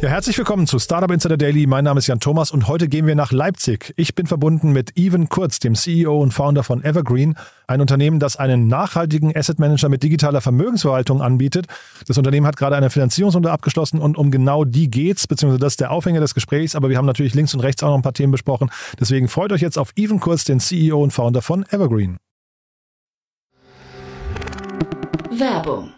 Ja, herzlich willkommen zu Startup Insider Daily. Mein Name ist Jan Thomas und heute gehen wir nach Leipzig. Ich bin verbunden mit Evan Kurz, dem CEO und Founder von Evergreen, ein Unternehmen, das einen nachhaltigen Asset Manager mit digitaler Vermögensverwaltung anbietet. Das Unternehmen hat gerade eine Finanzierungsrunde abgeschlossen und um genau die geht's, beziehungsweise das ist der Aufhänger des Gesprächs, aber wir haben natürlich links und rechts auch noch ein paar Themen besprochen. Deswegen freut euch jetzt auf Evan Kurz, den CEO und Founder von Evergreen. Werbung.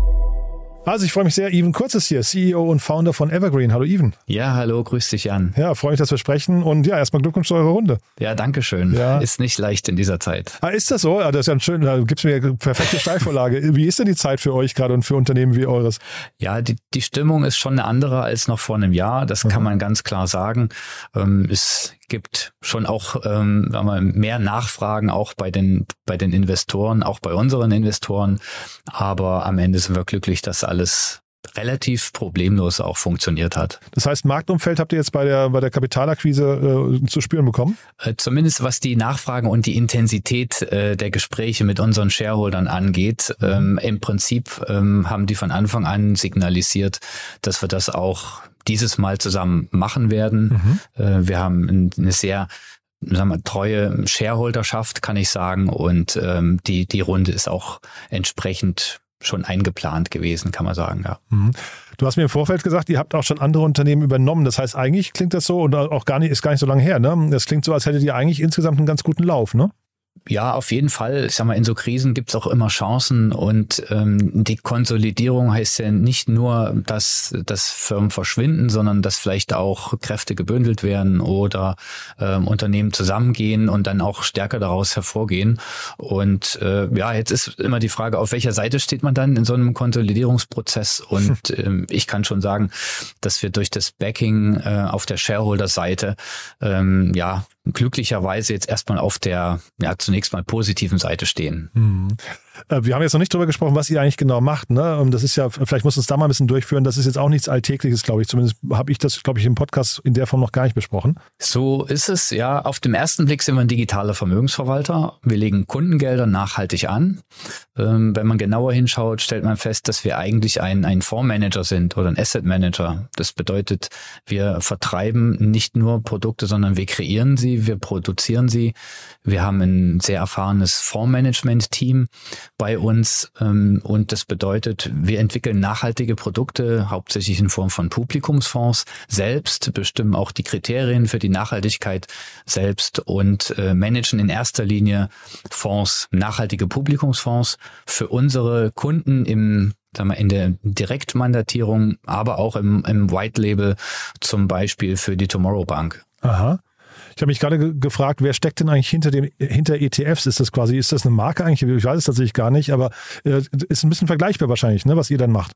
Also ich freue mich sehr, Evan Kurz ist hier, CEO und Founder von Evergreen. Hallo Evan. Ja, hallo, grüß dich an. Ja, freue mich, dass wir sprechen und ja, erstmal Glückwunsch zu eurer Runde. Ja, danke schön. Ja. Ist nicht leicht in dieser Zeit. Ah, ist das so? Ah, das ist ja ein schön, da gibt's mir eine perfekte Steilvorlage. Wie ist denn die Zeit für euch gerade und für Unternehmen wie eures? Ja, die, die Stimmung ist schon eine andere als noch vor einem Jahr. Das kann man ganz klar sagen. Ähm, es gibt schon auch ähm, wir, mehr Nachfragen auch bei den bei den Investoren, auch bei unseren Investoren. Aber am Ende sind wir glücklich, dass alles relativ problemlos auch funktioniert hat. Das heißt, Marktumfeld habt ihr jetzt bei der, bei der Kapitalakquise äh, zu spüren bekommen? Äh, Zumindest was die Nachfragen und die Intensität äh, der Gespräche mit unseren Shareholdern angeht. Ähm, Im Prinzip ähm, haben die von Anfang an signalisiert, dass wir das auch dieses Mal zusammen machen werden. Äh, wir haben ein- eine sehr sagen wir, treue Shareholderschaft, kann ich sagen. Und ähm, die, die Runde ist auch entsprechend schon eingeplant gewesen, kann man sagen, ja. Mhm. Du hast mir im Vorfeld gesagt, ihr habt auch schon andere Unternehmen übernommen. Das heißt, eigentlich klingt das so und auch gar nicht, ist gar nicht so lange her, ne? Das klingt so, als hättet ihr eigentlich insgesamt einen ganz guten Lauf, ne? Ja, auf jeden Fall. Ich sag mal, in so Krisen gibt's auch immer Chancen und ähm, die Konsolidierung heißt ja nicht nur, dass, dass Firmen verschwinden, sondern dass vielleicht auch Kräfte gebündelt werden oder ähm, Unternehmen zusammengehen und dann auch stärker daraus hervorgehen. Und äh, ja, jetzt ist immer die Frage, auf welcher Seite steht man dann in so einem Konsolidierungsprozess? Und ähm, ich kann schon sagen, dass wir durch das Backing äh, auf der Shareholder-Seite ähm, ja glücklicherweise jetzt erstmal auf der ja zunächst mal positiven Seite stehen. Äh, Wir haben jetzt noch nicht drüber gesprochen, was ihr eigentlich genau macht. Ne? Und Das ist ja, vielleicht muss uns da mal ein bisschen durchführen. Das ist jetzt auch nichts Alltägliches, glaube ich. Zumindest habe ich das, glaube ich, im Podcast in der Form noch gar nicht besprochen. So ist es, ja. Auf dem ersten Blick sind wir ein digitaler Vermögensverwalter. Wir legen Kundengelder nachhaltig an. Ähm, wenn man genauer hinschaut, stellt man fest, dass wir eigentlich ein, ein Fondsmanager sind oder ein Asset Manager. Das bedeutet, wir vertreiben nicht nur Produkte, sondern wir kreieren sie, wir produzieren sie. Wir haben ein sehr erfahrenes Fondsmanagement-Team bei uns ähm, und das bedeutet, wir entwickeln nachhaltige Produkte, hauptsächlich in Form von Publikumsfonds selbst, bestimmen auch die Kriterien für die Nachhaltigkeit selbst und äh, managen in erster Linie Fonds, nachhaltige Publikumsfonds für unsere Kunden im sagen wir, in der Direktmandatierung, aber auch im, im White Label, zum Beispiel für die Tomorrow Bank. Aha. Ich habe mich gerade ge gefragt, wer steckt denn eigentlich hinter dem hinter ETFs? Ist das quasi, ist das eine Marke eigentlich? Ich weiß es tatsächlich gar nicht, aber äh, ist ein bisschen vergleichbar wahrscheinlich, ne, was ihr dann macht.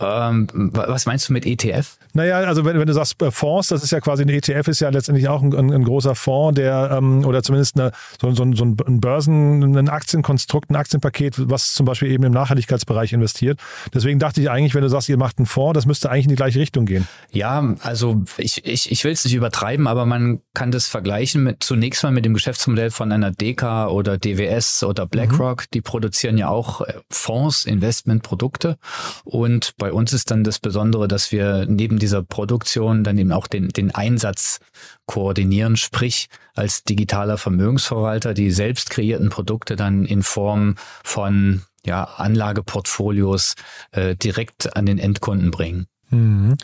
Ähm, wa- was meinst du mit ETF? Naja, also wenn, wenn du sagst äh, Fonds, das ist ja quasi ein ETF, ist ja letztendlich auch ein, ein, ein großer Fonds, der ähm, oder zumindest eine, so, so, so ein Börsen, ein Aktienkonstrukt, ein Aktienpaket, was zum Beispiel eben im Nachhaltigkeitsbereich investiert. Deswegen dachte ich eigentlich, wenn du sagst, ihr macht einen Fonds, das müsste eigentlich in die gleiche Richtung gehen. Ja, also ich, ich, ich will es nicht übertreiben, aber man kann das vergleichen mit zunächst mal mit dem Geschäftsmodell von einer DK oder DWS oder BlackRock. Die produzieren ja auch äh, Fonds, Investmentprodukte. Und bei bei uns ist dann das Besondere, dass wir neben dieser Produktion dann eben auch den, den Einsatz koordinieren, sprich als digitaler Vermögensverwalter die selbst kreierten Produkte dann in Form von ja, Anlageportfolios äh, direkt an den Endkunden bringen. Mhm.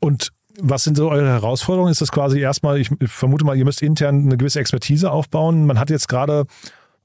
Und was sind so eure Herausforderungen? Ist das quasi erstmal, ich vermute mal, ihr müsst intern eine gewisse Expertise aufbauen. Man hat jetzt gerade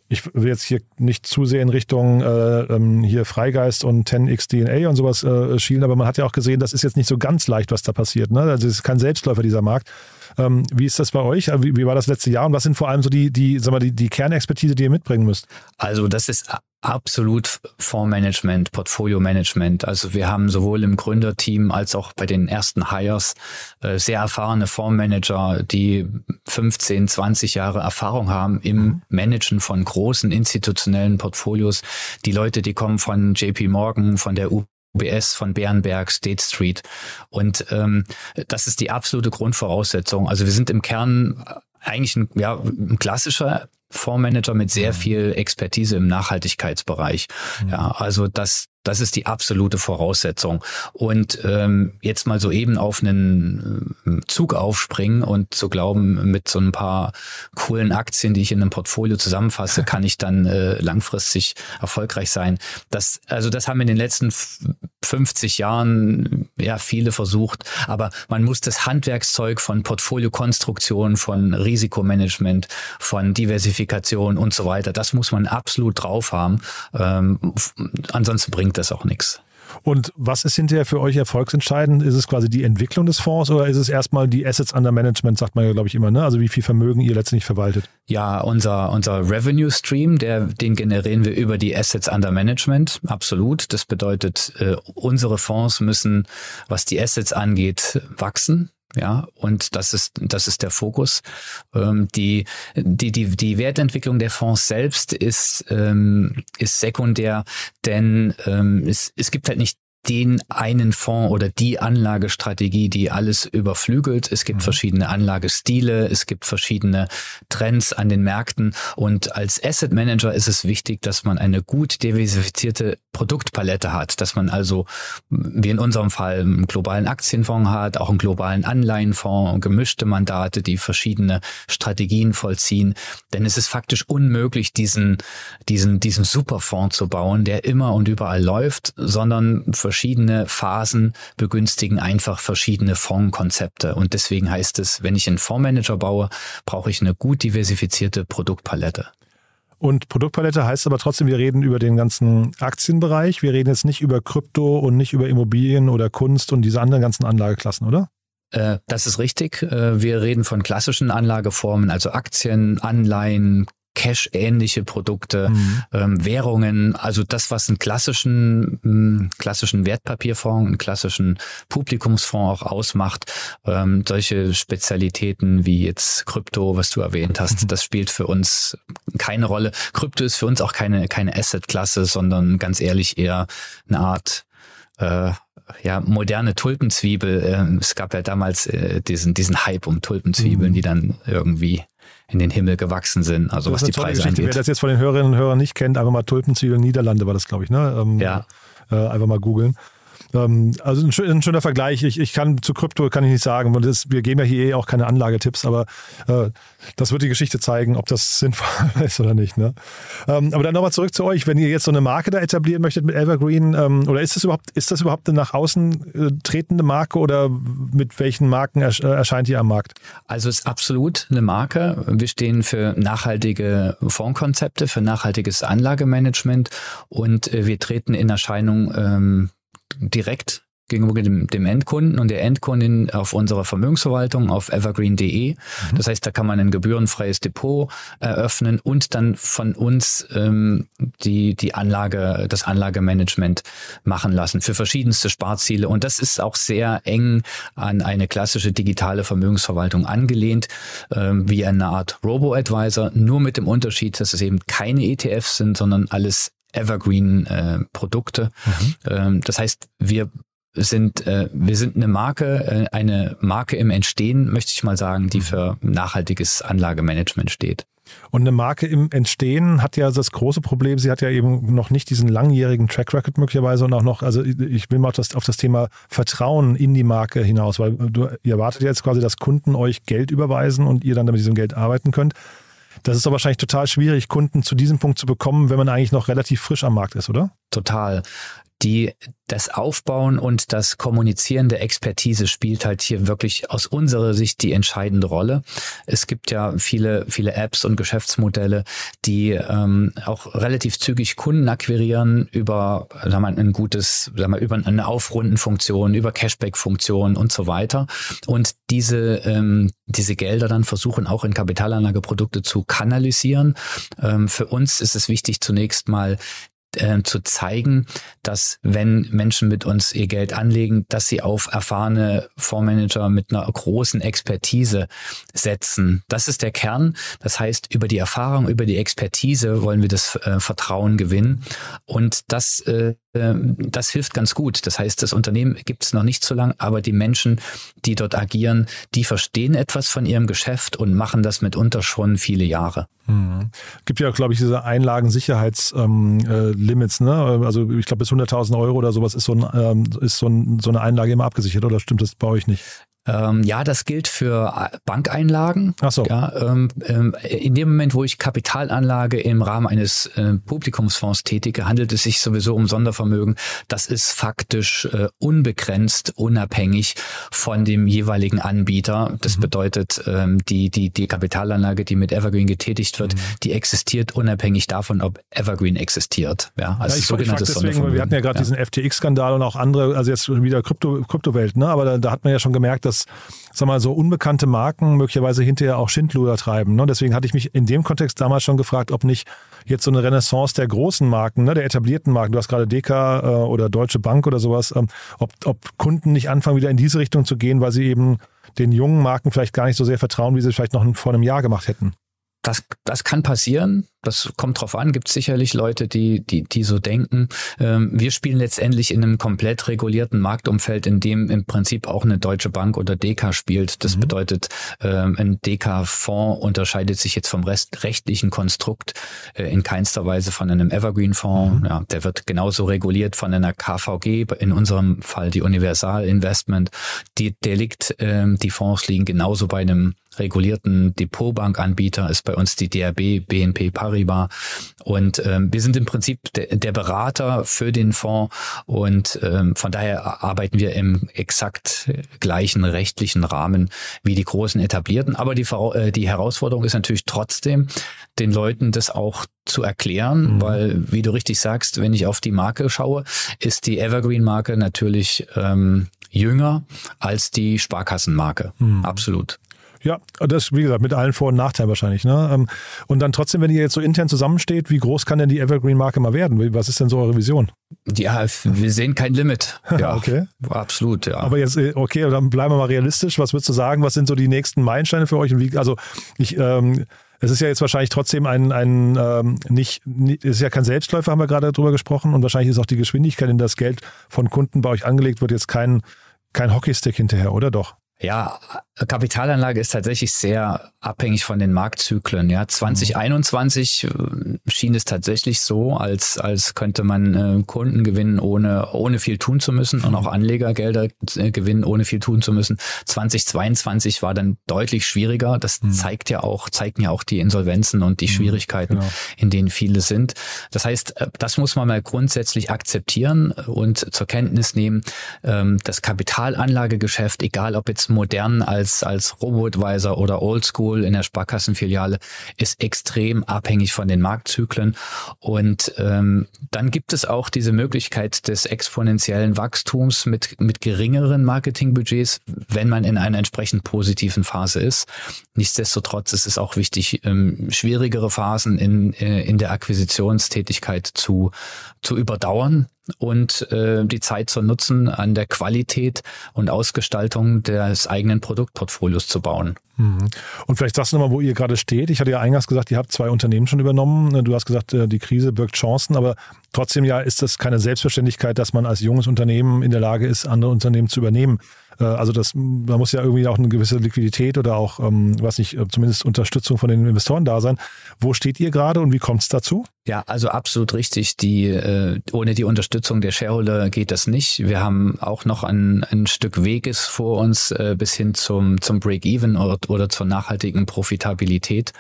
ich will jetzt hier nicht zu sehr in Richtung äh, ähm, hier Freigeist und 10x DNA und sowas äh, schielen, aber man hat ja auch gesehen, das ist jetzt nicht so ganz leicht, was da passiert. Ne? Also es ist kein Selbstläufer, dieser Markt. Ähm, wie ist das bei euch? Wie, wie, war das letzte Jahr und was sind vor allem so die, die, sag mal, die, die Kernexpertise, die ihr mitbringen müsst? Also das ist absolut Fondsmanagement, Portfolio-Management. Also wir haben sowohl im Gründerteam als auch bei den ersten Hires äh, sehr erfahrene Fondsmanager, die 15, 20 Jahre Erfahrung haben im mhm. Managen von großen institutionellen Portfolios. Die Leute, die kommen von JP Morgan, von der UBS von Bärenberg, State Street. Und ähm, das ist die absolute Grundvoraussetzung. Also wir sind im Kern eigentlich ein, ja, ein klassischer Fondsmanager mit sehr mhm. viel Expertise im Nachhaltigkeitsbereich. Mhm. Ja, also das das ist die absolute Voraussetzung. Und ähm, jetzt mal so eben auf einen äh, Zug aufspringen und zu glauben, mit so ein paar coolen Aktien, die ich in einem Portfolio zusammenfasse, kann ich dann äh, langfristig erfolgreich sein. Das, also das haben in den letzten 50 Jahren ja viele versucht, aber man muss das Handwerkszeug von Portfoliokonstruktion, von Risikomanagement, von Diversifikation und so weiter, das muss man absolut drauf haben. Ähm, ansonsten bringt bringt das auch nichts. Und was ist hinterher für euch erfolgsentscheidend? Ist es quasi die Entwicklung des Fonds oder ist es erstmal die Assets under Management, sagt man ja, glaube ich, immer, ne? Also wie viel Vermögen ihr letztendlich verwaltet? Ja, unser, unser Revenue Stream, der, den generieren wir über die Assets under Management. Absolut. Das bedeutet, äh, unsere Fonds müssen, was die Assets angeht, wachsen. Ja, und das ist, das ist der Fokus. Ähm, die, die, die, die Wertentwicklung der Fonds selbst ist, ähm, ist sekundär, denn ähm, es, es gibt halt nicht den einen Fonds oder die Anlagestrategie, die alles überflügelt. Es gibt mhm. verschiedene Anlagestile, es gibt verschiedene Trends an den Märkten und als Asset Manager ist es wichtig, dass man eine gut diversifizierte Produktpalette hat, dass man also, wie in unserem Fall, einen globalen Aktienfonds hat, auch einen globalen Anleihenfonds, gemischte Mandate, die verschiedene Strategien vollziehen. Denn es ist faktisch unmöglich, diesen, diesen, diesen Superfonds zu bauen, der immer und überall läuft, sondern verschiedene Phasen begünstigen einfach verschiedene Fondskonzepte. Und deswegen heißt es, wenn ich einen Fondsmanager baue, brauche ich eine gut diversifizierte Produktpalette. Und Produktpalette heißt aber trotzdem, wir reden über den ganzen Aktienbereich. Wir reden jetzt nicht über Krypto und nicht über Immobilien oder Kunst und diese anderen ganzen Anlageklassen, oder? Äh, das ist richtig. Äh, wir reden von klassischen Anlageformen, also Aktien, Anleihen, Cash-ähnliche Produkte, mhm. ähm, Währungen, also das, was einen klassischen, ähm, klassischen Wertpapierfonds, einen klassischen Publikumsfonds auch ausmacht. Ähm, solche Spezialitäten wie jetzt Krypto, was du erwähnt hast, mhm. das spielt für uns keine Rolle. Krypto ist für uns auch keine, keine Asset-Klasse, sondern ganz ehrlich eher eine Art äh, ja, moderne Tulpenzwiebel. Äh, es gab ja damals äh, diesen, diesen Hype um Tulpenzwiebeln, mhm. die dann irgendwie in den Himmel gewachsen sind, also was die Preise angeht. Wer das jetzt von den Hörerinnen und Hörern nicht kennt, einfach mal Tulpenzwiebeln Niederlande war das, glaube ich, ne? Ähm, ja. Äh, einfach mal googeln. Ähm, also ein, ein, schöner Vergleich. Ich, ich kann zu Krypto kann ich nicht sagen, weil das, wir geben ja hier eh auch keine Anlagetipps, aber äh, das wird die Geschichte zeigen, ob das sinnvoll ist oder nicht. Ne? Ähm, aber dann nochmal zurück zu euch, wenn ihr jetzt so eine Marke da etablieren möchtet mit Evergreen, ähm, oder ist das überhaupt, ist das überhaupt eine nach außen äh, tretende Marke oder mit welchen Marken ersch äh, erscheint ihr am Markt? Also es ist absolut eine Marke. Wir stehen für nachhaltige Fondskonzepte, für nachhaltiges Anlagemanagement und äh, wir treten in Erscheinung ähm, direkt gegenüber dem, dem Endkunden und der Endkundin auf unserer Vermögensverwaltung auf evergreen.de. Mhm. Das heißt, da kann man ein gebührenfreies Depot eröffnen und dann von uns ähm, die, die Anlage, das Anlagemanagement machen lassen für verschiedenste Sparziele. Und das ist auch sehr eng an eine klassische digitale Vermögensverwaltung angelehnt, ähm, wie eine Art Robo-Advisor, nur mit dem Unterschied, dass es eben keine ETFs sind, sondern alles Evergreen-Produkte. Äh, mhm. ähm, das heißt, wir sind äh, wir sind eine Marke, äh, eine Marke im Entstehen, möchte ich mal sagen, die mhm. für nachhaltiges Anlagemanagement steht. Und eine Marke im Entstehen hat ja das große Problem, sie hat ja eben noch nicht diesen langjährigen Track Record möglicherweise und auch noch, also ich will mal auf das, auf das Thema Vertrauen in die Marke hinaus, weil du, ihr erwartet jetzt quasi, dass Kunden euch Geld überweisen und ihr dann mit diesem Geld arbeiten könnt. Das ist doch wahrscheinlich total schwierig, Kunden zu diesem Punkt zu bekommen, wenn man eigentlich noch relativ frisch am Markt ist, oder? Total die das Aufbauen und das Kommunizieren der Expertise spielt halt hier wirklich aus unserer Sicht die entscheidende Rolle. Es gibt ja viele, viele Apps und Geschäftsmodelle, die ähm, auch relativ zügig Kunden akquirieren über sagen wir, ein gutes, sagen wir, über eine Aufrundenfunktion, über Cashback-Funktion und so weiter. Und diese, ähm, diese Gelder dann versuchen auch in Kapitalanlageprodukte zu kanalisieren. Ähm, für uns ist es wichtig, zunächst mal äh, zu zeigen, dass wenn Menschen mit uns ihr Geld anlegen, dass sie auf erfahrene Fondsmanager mit einer großen Expertise setzen. Das ist der Kern. Das heißt, über die Erfahrung, über die Expertise wollen wir das äh, Vertrauen gewinnen. Und das äh, das hilft ganz gut. Das heißt, das Unternehmen gibt es noch nicht so lang, aber die Menschen, die dort agieren, die verstehen etwas von ihrem Geschäft und machen das mitunter schon viele Jahre. Mhm. Gibt ja, glaube ich, diese Einlagensicherheitslimits. Ähm, äh, ne? Also ich glaube, bis 100.000 Euro oder sowas ist, so, ein, ähm, ist so, ein, so eine Einlage immer abgesichert oder stimmt das bei euch nicht? Ähm, ja, das gilt für Bankeinlagen. Ach so. Ja, ähm, ähm, in dem Moment, wo ich Kapitalanlage im Rahmen eines äh, Publikumsfonds tätige, handelt es sich sowieso um Sondervermögen. Das ist faktisch äh, unbegrenzt, unabhängig von dem jeweiligen Anbieter. Das mhm. bedeutet, ähm, die, die, die Kapitalanlage, die mit Evergreen getätigt wird, mhm. die existiert unabhängig davon, ob Evergreen existiert. Ja, also ja, ich, sogenanntes ich deswegen, wir hatten ja gerade ja. diesen FTX-Skandal und auch andere, also jetzt wieder Krypto, Kryptowelt, ne? aber da, da hat man ja schon gemerkt, dass sag mal, so unbekannte Marken möglicherweise hinterher auch Schindluder treiben. Ne? Deswegen hatte ich mich in dem Kontext damals schon gefragt, ob nicht jetzt so eine Renaissance der großen Marken, ne, der etablierten Marken, du hast gerade DK äh, oder Deutsche Bank oder sowas, ähm, ob, ob Kunden nicht anfangen, wieder in diese Richtung zu gehen, weil sie eben den jungen Marken vielleicht gar nicht so sehr vertrauen, wie sie es vielleicht noch vor einem Jahr gemacht hätten. Das, das kann passieren. Das kommt drauf an. Gibt sicherlich Leute, die, die, die so denken. Ähm, wir spielen letztendlich in einem komplett regulierten Marktumfeld, in dem im Prinzip auch eine Deutsche Bank oder DK spielt. Das mhm. bedeutet, ähm, ein DK-Fonds unterscheidet sich jetzt vom Rest, rechtlichen Konstrukt äh, in keinster Weise von einem Evergreen-Fonds. Mhm. Ja, der wird genauso reguliert von einer KVG, in unserem Fall die Universal Investment. Die, der liegt, ähm, die Fonds liegen genauso bei einem regulierten Depotbankanbieter, ist bei uns die DRB, BNP Paribas. Und ähm, wir sind im Prinzip de, der Berater für den Fonds und ähm, von daher arbeiten wir im exakt gleichen rechtlichen Rahmen wie die großen etablierten. Aber die, äh, die Herausforderung ist natürlich trotzdem, den Leuten das auch zu erklären, mhm. weil, wie du richtig sagst, wenn ich auf die Marke schaue, ist die Evergreen-Marke natürlich ähm, jünger als die Sparkassenmarke. Mhm. Absolut. Ja, das, wie gesagt, mit allen Vor- und Nachteilen wahrscheinlich. Ne? Ähm, und dann trotzdem, wenn ihr jetzt so intern zusammensteht, wie groß kann denn die Evergreen-Marke mal werden? Was ist denn so eure Vision? Ja, wir sehen kein Limit. Ja, okay. Absolut, ja. Aber jetzt, äh, okay, dann bleiben wir mal realistisch. Was würdest du sagen? Was sind so die nächsten Meilensteine für euch? Und wie, also, ich, ähm, es ist ja jetzt wahrscheinlich trotzdem ein, ein ähm, nicht, nicht, es ist ja kein Selbstläufer, haben wir gerade drüber gesprochen. Und wahrscheinlich ist auch die Geschwindigkeit, in das Geld von Kunden bei euch angelegt wird, jetzt kein, kein Hockeystick hinterher, oder doch? Ja, Kapitalanlage ist tatsächlich sehr abhängig von den Marktzyklen. Ja, 2021 mhm. Schien es tatsächlich so, als als könnte man äh, Kunden gewinnen ohne ohne viel tun zu müssen und auch. Anlegergelder äh, gewinnen ohne viel tun zu müssen. 2022 war dann deutlich schwieriger. Das mhm. zeigt ja auch zeigten ja auch die Insolvenzen und die mhm, Schwierigkeiten, genau. in denen viele sind. Das heißt, äh, das muss man mal grundsätzlich akzeptieren und zur Kenntnis nehmen. Ähm, das Kapitalanlagegeschäft, egal ob jetzt modern als als, Robo-Advisor oder Oldschool in der Sparkassenfiliale ist extrem abhängig von den Marktzyklen. Und ähm, dann gibt es auch diese Möglichkeit des exponentiellen Wachstums mit, mit geringeren Marketingbudgets, wenn man in einer entsprechend positiven Phase ist. Nichtsdestotrotz ist es auch wichtig, ähm, schwierigere Phasen in, äh, in der Akquisitionstätigkeit zu, zu überdauern und äh, die Zeit zu nutzen, an der Qualität und Ausgestaltung des eigenen Produktportfolios zu bauen. Mhm. Und vielleicht sagst du nochmal, wo ihr gerade steht. Ich hatte ja eingangs gesagt, ihr habt zwei Unternehmen schon übernommen. Du hast gesagt, äh, die Krise birgt Chancen, aber trotzdem ja ist das keine Selbstverständlichkeit, dass man als junges Unternehmen in der Lage ist, andere Unternehmen zu übernehmen. Äh, also das, da muss ja irgendwie auch eine gewisse Liquidität oder auch, ähm, was nicht, äh, zumindest Unterstützung von den Investoren da sein. Wo steht ihr gerade und wie kommt es dazu? Ja, also absolut richtig. Die, äh, ohne die Unterstützung der Shareholder geht das nicht. Wir haben auch noch ein, ein Stück Weges vor uns äh, bis hin zum, zum Break-Even oder, zur nachhaltigen Profitabilität.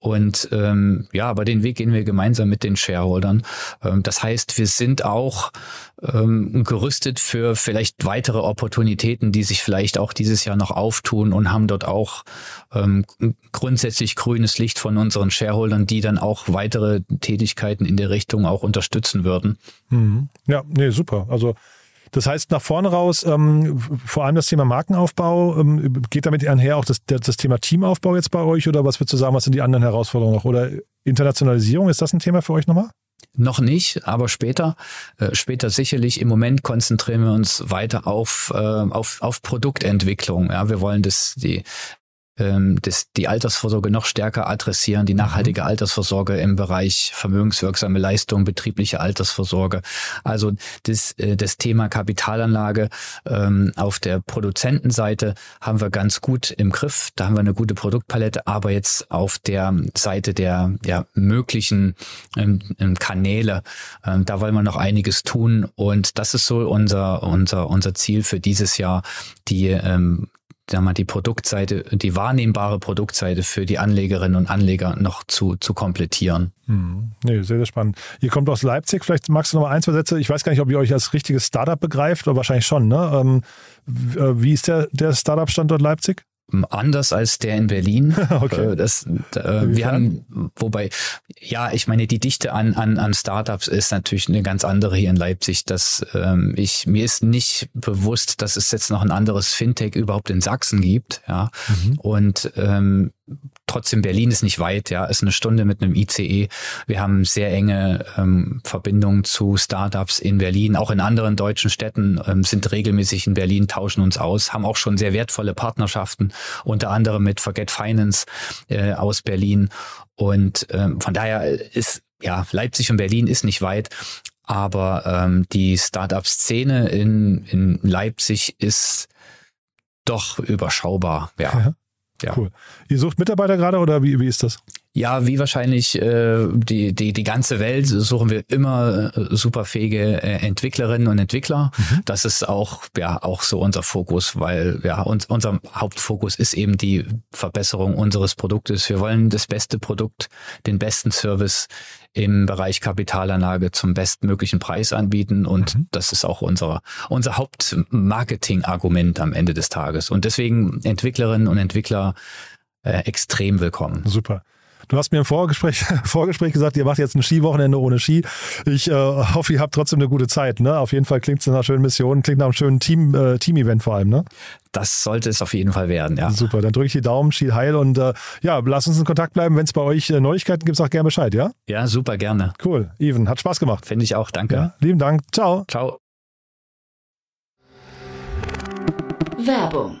Und ähm, ja, aber den Weg gehen wir gemeinsam mit den Shareholdern. Ähm, das heißt, wir sind auch ähm, gerüstet für vielleicht weitere Opportunitäten, die sich vielleicht auch dieses Jahr noch auftun und haben dort auch ähm, grundsätzlich grünes Licht von unseren Shareholdern, die dann auch weitere Tätigkeiten in der Richtung auch unterstützen würden. Mhm. Ja, nee, super. Also das heißt, nach vorne raus, ähm, vor allem das Thema Markenaufbau, ähm, geht damit einher auch das, das Thema Teamaufbau jetzt bei euch oder was würdest du sagen, was sind die anderen Herausforderungen noch? Oder Internationalisierung, ist das ein Thema für euch nochmal? Noch nicht, aber später, äh, später sicherlich. Im Moment konzentrieren wir uns weiter auf, äh, auf, auf Produktentwicklung. Ja, wir wollen das, die, ähm, das, die Altersvorsorge noch stärker adressieren, die nachhaltige mhm. Altersvorsorge im Bereich vermögenswirksame Leistung, betriebliche Altersvorsorge. Also das, äh, das Thema Kapitalanlage ähm, auf der Produzentenseite haben wir ganz gut im Griff. Da haben wir eine gute Produktpalette, aber jetzt auf der Seite der ja, möglichen ähm, ähm Kanäle, ähm, da wollen wir noch einiges tun. Und das ist so unser, unser, unser Ziel für dieses Jahr, die ähm, wir, die Produktseite, die wahrnehmbare Produktseite für die Anlegerinnen und Anleger noch zu, zu komplettieren. Hm. Nee, sehr, sehr spannend. Ihr kommt aus Leipzig, vielleicht magst du noch mal ein, zwei Sätze. Ich weiß gar nicht, ob ihr euch als richtiges Startup begreift, aber wahrscheinlich schon. Ne? Ähm, äh, wie ist der, der Startup-Standort Leipzig? Anders als der in Berlin. okay. Äh, das, äh, wir haben, wobei, ja, ich meine, die Dichte an, an, an Startups ist natürlich eine ganz andere hier in Leipzig. Dass ähm, ich mir ist nicht bewusst, dass es jetzt noch ein anderes Fintech überhaupt in Sachsen gibt. Ja, mhm. und ähm, trotzdem Berlin ist nicht weit, ja, ist eine Stunde mit einem ICE. Wir haben sehr enge ähm, Verbindungen zu Startups in Berlin, auch in anderen deutschen Städten ähm, sind regelmäßig in Berlin, tauschen uns aus, haben auch schon sehr wertvolle Partnerschaften, unter anderem mit Forget Finance äh, aus Berlin. Und ähm, von daher ist ja Leipzig und Berlin ist nicht weit. Aber ähm, die Startup-Szene in, in Leipzig ist doch überschaubar, ja. ja. Ja. Cool. Ihr sucht Mitarbeiter gerade oder wie, wie ist das? Ja, wie wahrscheinlich äh, die, die, die ganze Welt suchen wir immer äh, superfähige äh, Entwicklerinnen und Entwickler. Mhm. Das ist auch, ja, auch so unser Fokus, weil ja, uns, unser Hauptfokus ist eben die Verbesserung unseres Produktes. Wir wollen das beste Produkt, den besten Service im Bereich Kapitalanlage zum bestmöglichen Preis anbieten. Und mhm. das ist auch unser, unser Hauptmarketing-Argument am Ende des Tages. Und deswegen Entwicklerinnen und Entwickler äh, extrem willkommen. Super. Du hast mir im Vorgespräch, Vorgespräch gesagt, ihr macht jetzt ein Skiwochenende ohne Ski. Ich äh, hoffe, ihr habt trotzdem eine gute Zeit. Ne? Auf jeden Fall klingt es nach einer schönen Mission, klingt nach einem schönen Team, äh, Team-Event vor allem. Ne? Das sollte es auf jeden Fall werden, ja. Super, dann drücke ich die Daumen, Ski heil und äh, ja, lass uns in Kontakt bleiben. Wenn es bei euch äh, Neuigkeiten gibt, sag gerne Bescheid, ja? Ja, super, gerne. Cool, Even, hat Spaß gemacht. Finde ich auch, danke. Ja, lieben Dank, ciao. Ciao. Werbung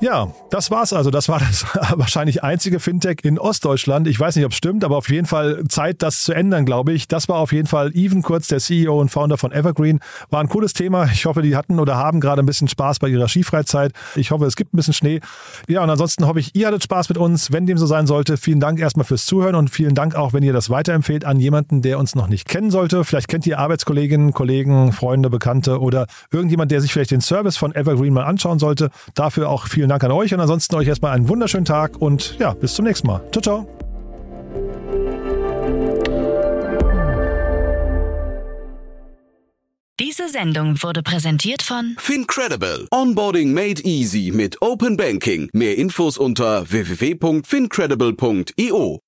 Ja, das war's also. Das war das wahrscheinlich einzige Fintech in Ostdeutschland. Ich weiß nicht, ob es stimmt, aber auf jeden Fall Zeit, das zu ändern, glaube ich. Das war auf jeden Fall Even Kurz, der CEO und Founder von Evergreen. War ein cooles Thema. Ich hoffe, die hatten oder haben gerade ein bisschen Spaß bei ihrer Skifreizeit. Ich hoffe, es gibt ein bisschen Schnee. Ja, und ansonsten hoffe ich, ihr hattet Spaß mit uns. Wenn dem so sein sollte, vielen Dank erstmal fürs Zuhören und vielen Dank auch, wenn ihr das weiterempfehlt an jemanden, der uns noch nicht kennen sollte. Vielleicht kennt ihr Arbeitskolleginnen, Kollegen, Freunde, Bekannte oder irgendjemand, der sich vielleicht den Service von Evergreen mal anschauen sollte. Dafür auch vielen Dank an euch und ansonsten euch erstmal einen wunderschönen Tag und ja, bis zum nächsten Mal. Ciao, ciao. Diese Sendung wurde präsentiert von Fincredible. Onboarding made easy mit Open Banking. Mehr Infos unter www.fincredible.io.